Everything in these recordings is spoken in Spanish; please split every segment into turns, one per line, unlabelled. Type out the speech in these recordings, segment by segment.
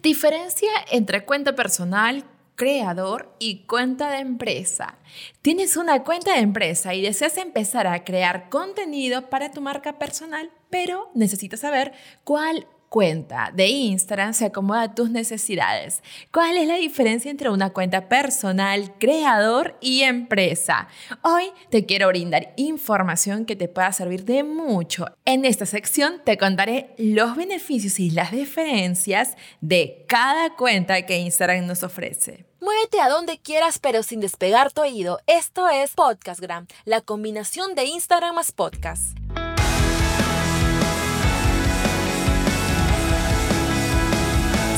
Diferencia entre cuenta personal, creador y cuenta de empresa. Tienes una cuenta de empresa y deseas empezar a crear contenido para tu marca personal, pero necesitas saber cuál cuenta de Instagram se acomoda a tus necesidades. ¿Cuál es la diferencia entre una cuenta personal, creador y empresa? Hoy te quiero brindar información que te pueda servir de mucho. En esta sección te contaré los beneficios y las diferencias de cada cuenta que Instagram nos ofrece.
Muévete a donde quieras pero sin despegar tu oído. Esto es Podcastgram, la combinación de Instagram más podcast.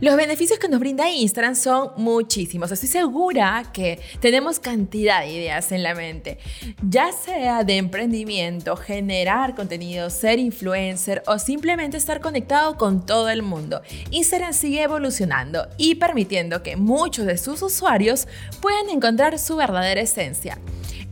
Los beneficios que nos brinda Instagram son muchísimos. Estoy segura que tenemos cantidad de ideas en la mente, ya sea de emprendimiento, generar contenido, ser influencer o simplemente estar conectado con todo el mundo. Instagram sigue evolucionando y permitiendo que muchos de sus usuarios puedan encontrar su verdadera esencia.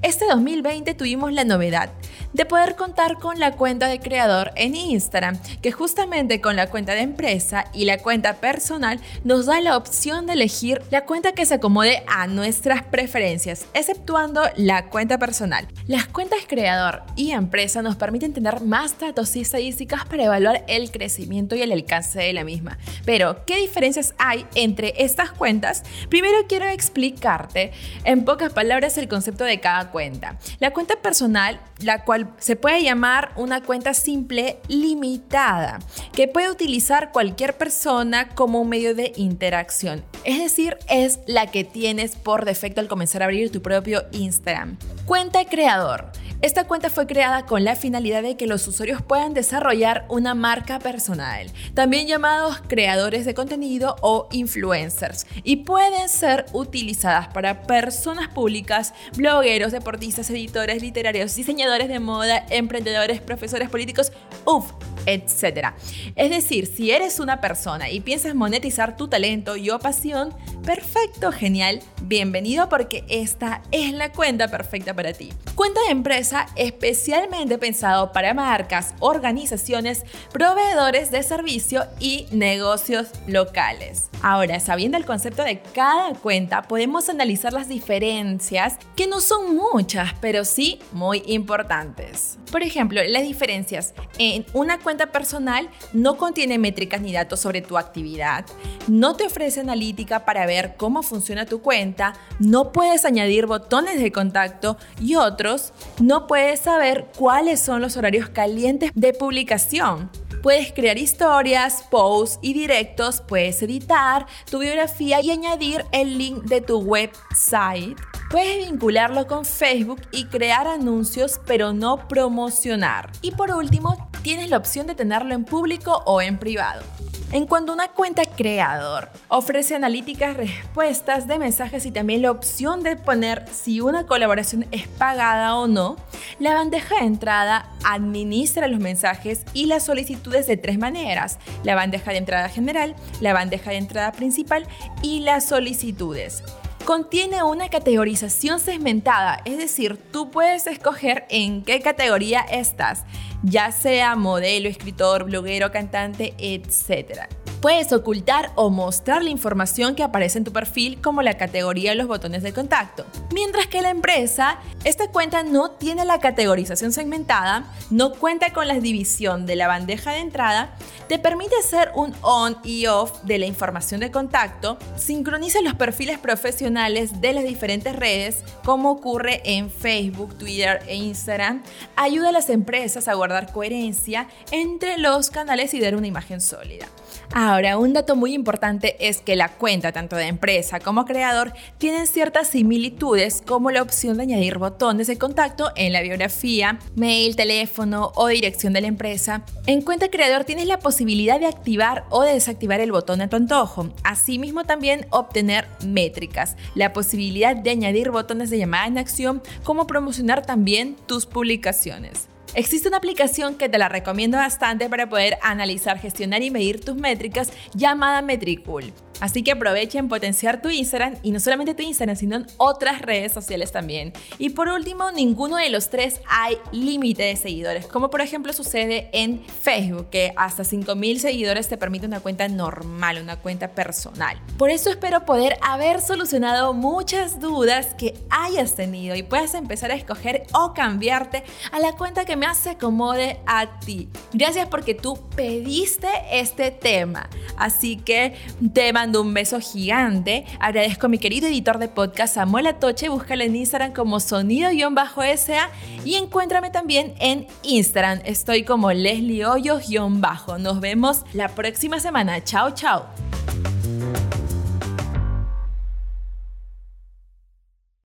Este 2020 tuvimos la novedad de poder contar con la cuenta de creador en Instagram, que justamente con la cuenta de empresa y la cuenta personal nos da la opción de elegir la cuenta que se acomode a nuestras preferencias, exceptuando la cuenta personal. Las cuentas creador y empresa nos permiten tener más datos y estadísticas para evaluar el crecimiento y el alcance de la misma. Pero, ¿qué diferencias hay entre estas cuentas? Primero quiero explicarte en pocas palabras el concepto de cada cuenta. La cuenta personal, la cual se puede llamar una cuenta simple limitada, que puede utilizar cualquier persona como un medio de interacción. Es decir, es la que tienes por defecto al comenzar a abrir tu propio Instagram. Cuenta creador. Esta cuenta fue creada con la finalidad de que los usuarios puedan desarrollar una marca personal, también llamados creadores de contenido o influencers, y pueden ser utilizadas para personas públicas, blogueros, deportistas, editores literarios, diseñadores de moda, emprendedores, profesores políticos, uff, etc. Es decir, si eres una persona y piensas monetizar tu talento y o pasión, perfecto, genial, bienvenido porque esta es la cuenta perfecta para ti. Cuenta de empresa especialmente pensado para marcas, organizaciones, proveedores de servicio y negocios locales. Ahora, sabiendo el concepto de cada cuenta, podemos analizar las diferencias, que no son muchas, pero sí muy importantes. Por ejemplo, las diferencias en una cuenta personal no contiene métricas ni datos sobre tu actividad, no te ofrece analítica para ver cómo funciona tu cuenta, no puedes añadir botones de contacto y otros no puedes saber cuáles son los horarios calientes de publicación. Puedes crear historias, posts y directos, puedes editar tu biografía y añadir el link de tu website. Puedes vincularlo con Facebook y crear anuncios, pero no promocionar. Y por último, tienes la opción de tenerlo en público o en privado. En cuanto a una cuenta creador, ofrece analíticas respuestas de mensajes y también la opción de poner si una colaboración es pagada o no. La bandeja de entrada administra los mensajes y las solicitudes de tres maneras. La bandeja de entrada general, la bandeja de entrada principal y las solicitudes contiene una categorización segmentada, es decir, tú puedes escoger en qué categoría estás, ya sea modelo, escritor, bloguero, cantante, etc. Puedes ocultar o mostrar la información que aparece en tu perfil como la categoría y los botones de contacto. Mientras que la empresa, esta cuenta no tiene la categorización segmentada, no cuenta con la división de la bandeja de entrada, te permite hacer un on y off de la información de contacto, sincroniza los perfiles profesionales de las diferentes redes como ocurre en Facebook, Twitter e Instagram, ayuda a las empresas a guardar coherencia entre los canales y dar una imagen sólida. Ahora, un dato muy importante es que la cuenta, tanto de empresa como creador, tienen ciertas similitudes como la opción de añadir botones de contacto en la biografía, mail, teléfono o dirección de la empresa. En cuenta creador tienes la posibilidad de activar o de desactivar el botón a tu antojo. Asimismo también obtener métricas, la posibilidad de añadir botones de llamada en acción como promocionar también tus publicaciones. Existe una aplicación que te la recomiendo bastante para poder analizar, gestionar y medir tus métricas llamada Metricool. Así que aprovecha en potenciar tu Instagram y no solamente tu Instagram, sino otras redes sociales también. Y por último, ninguno de los tres hay límite de seguidores, como por ejemplo sucede en Facebook, que hasta 5.000 seguidores te permite una cuenta normal, una cuenta personal. Por eso espero poder haber solucionado muchas dudas que hayas tenido y puedas empezar a escoger o cambiarte a la cuenta que más se acomode a ti. Gracias porque tú pediste este tema. Así que te mando un beso gigante. Agradezco a mi querido editor de podcast Samuel Atoche. Búscalo en Instagram como sonido-sa y encuéntrame también en Instagram. Estoy como Leslie Hoyos-bajo. Nos vemos la próxima semana. Chao, chao.